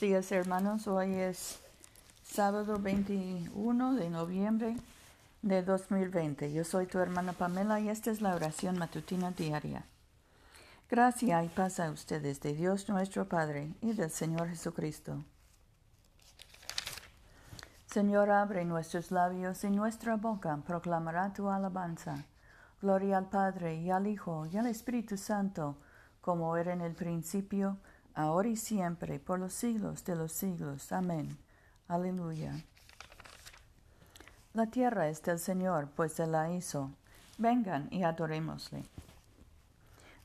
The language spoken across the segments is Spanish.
Buenos días hermanos, hoy es sábado 21 de noviembre de 2020. Yo soy tu hermana Pamela y esta es la oración matutina diaria. Gracia y paz a ustedes de Dios nuestro Padre y del Señor Jesucristo. Señor, abre nuestros labios y nuestra boca proclamará tu alabanza. Gloria al Padre y al Hijo y al Espíritu Santo, como era en el principio, ahora y siempre, por los siglos de los siglos. Amén. Aleluya. La tierra es del Señor, pues Él la hizo. Vengan y adorémosle.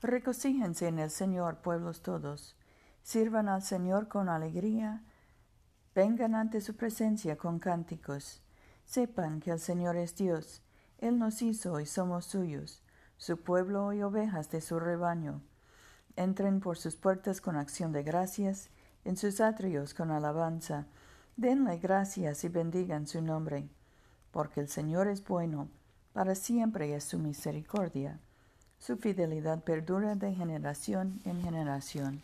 Recocíjense en el Señor, pueblos todos. Sirvan al Señor con alegría. Vengan ante su presencia con cánticos. Sepan que el Señor es Dios. Él nos hizo y somos suyos, su pueblo y ovejas de su rebaño. Entren por sus puertas con acción de gracias, en sus atrios con alabanza. Denle gracias y bendigan su nombre, porque el Señor es bueno, para siempre es su misericordia. Su fidelidad perdura de generación en generación.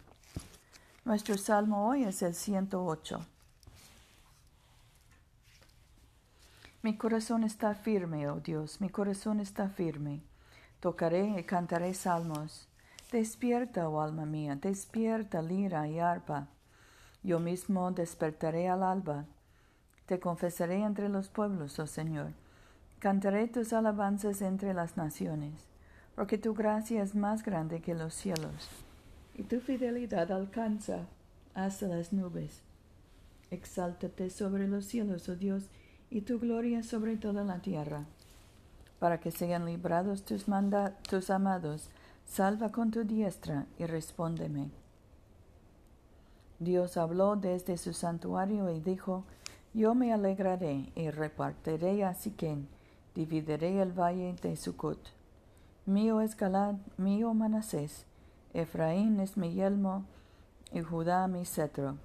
Nuestro salmo hoy es el 108. Mi corazón está firme, oh Dios, mi corazón está firme. Tocaré y cantaré salmos. Despierta, oh alma mía, despierta, lira y arpa. Yo mismo despertaré al alba. Te confesaré entre los pueblos, oh Señor. Cantaré tus alabanzas entre las naciones, porque tu gracia es más grande que los cielos, y tu fidelidad alcanza hasta las nubes. Exáltate sobre los cielos, oh Dios, y tu gloria sobre toda la tierra, para que sean librados tus, tus amados, Salva con tu diestra y respóndeme. Dios habló desde su santuario y dijo, Yo me alegraré y repartiré a Siquén, dividiré el valle de Sucot. Mío es Galad, mío Manasés, Efraín es mi yelmo y Judá mi cetro.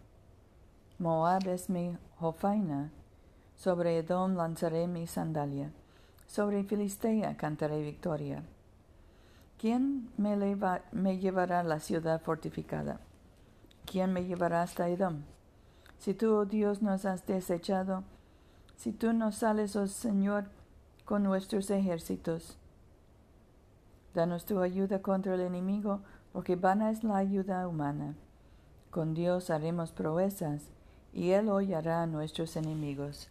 Moab es mi jofaina, sobre Edom lanzaré mi sandalia, sobre Filistea cantaré victoria. ¿Quién me, me, llevará a la ciudad fortificada? ¿Quién me llevará hasta Edom? Si tú, oh Dios, nos has desechado, si tú nos sales, oh Señor, con nuestros ejércitos, danos tu ayuda contra el enemigo, porque vana es la ayuda humana. Con Dios haremos proezas, y Él hollará a nuestros enemigos.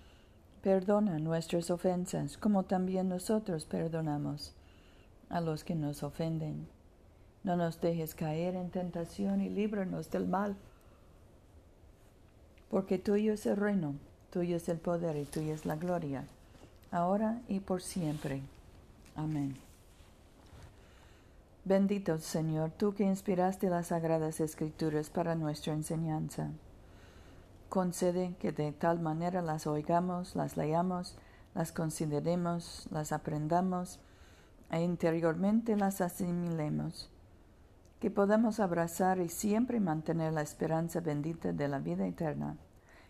Perdona nuestras ofensas, como también nosotros perdonamos a los que nos ofenden. No nos dejes caer en tentación y líbranos del mal, porque tuyo es el reino, tuyo es el poder y tuya es la gloria, ahora y por siempre. Amén. Bendito Señor, tú que inspiraste las sagradas escrituras para nuestra enseñanza concede que de tal manera las oigamos, las leamos, las consideremos, las aprendamos e interiormente las asimilemos, que podamos abrazar y siempre mantener la esperanza bendita de la vida eterna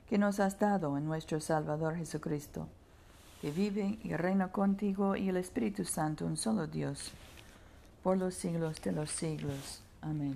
que nos has dado en nuestro Salvador Jesucristo, que vive y reina contigo y el Espíritu Santo, un solo Dios, por los siglos de los siglos. Amén.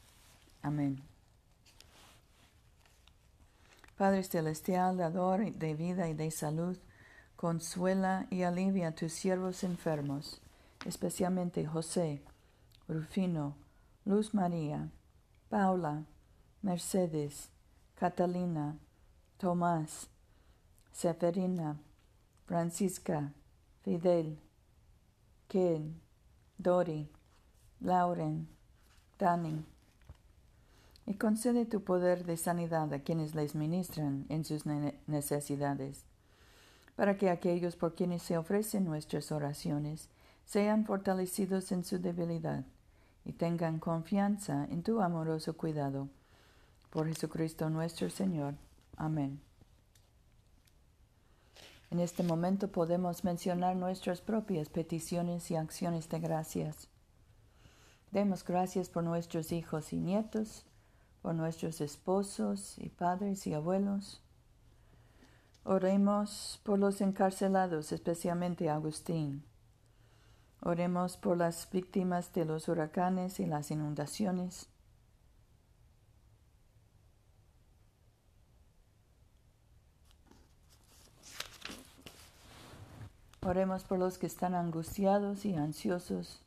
Amén. Padre Celestial, dador de vida y de salud, consuela y alivia a tus siervos enfermos, especialmente José, Rufino, Luz María, Paula, Mercedes, Catalina, Tomás, Seferina, Francisca, Fidel, Ken, Dori, Lauren, Dani. Y concede tu poder de sanidad a quienes les ministran en sus necesidades, para que aquellos por quienes se ofrecen nuestras oraciones sean fortalecidos en su debilidad y tengan confianza en tu amoroso cuidado. Por Jesucristo nuestro Señor. Amén. En este momento podemos mencionar nuestras propias peticiones y acciones de gracias. Demos gracias por nuestros hijos y nietos, por nuestros esposos y padres y abuelos. Oremos por los encarcelados, especialmente Agustín. Oremos por las víctimas de los huracanes y las inundaciones. Oremos por los que están angustiados y ansiosos,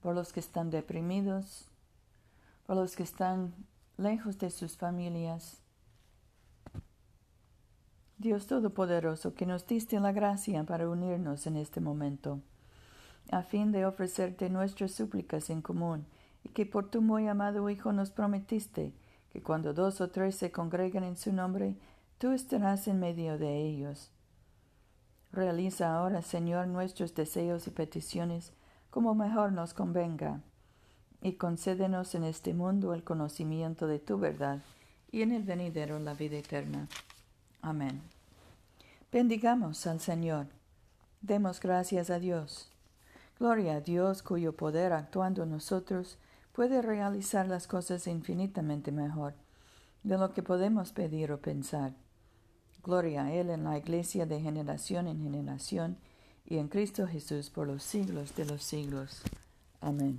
por los que están deprimidos, por los que están lejos de sus familias. Dios Todopoderoso, que nos diste la gracia para unirnos en este momento, a fin de ofrecerte nuestras súplicas en común, y que por tu muy amado Hijo nos prometiste que cuando dos o tres se congregan en su nombre, tú estarás en medio de ellos. Realiza ahora, Señor, nuestros deseos y peticiones como mejor nos convenga, y concédenos en este mundo el conocimiento de tu verdad y en el venidero la vida eterna. Amén. Bendigamos al Señor. Demos gracias a Dios. Gloria a Dios cuyo poder actuando en nosotros puede realizar las cosas infinitamente mejor de lo que podemos pedir o pensar. Gloria a Él en la Iglesia de generación en generación y en Cristo Jesús por los siglos de los siglos. Amén.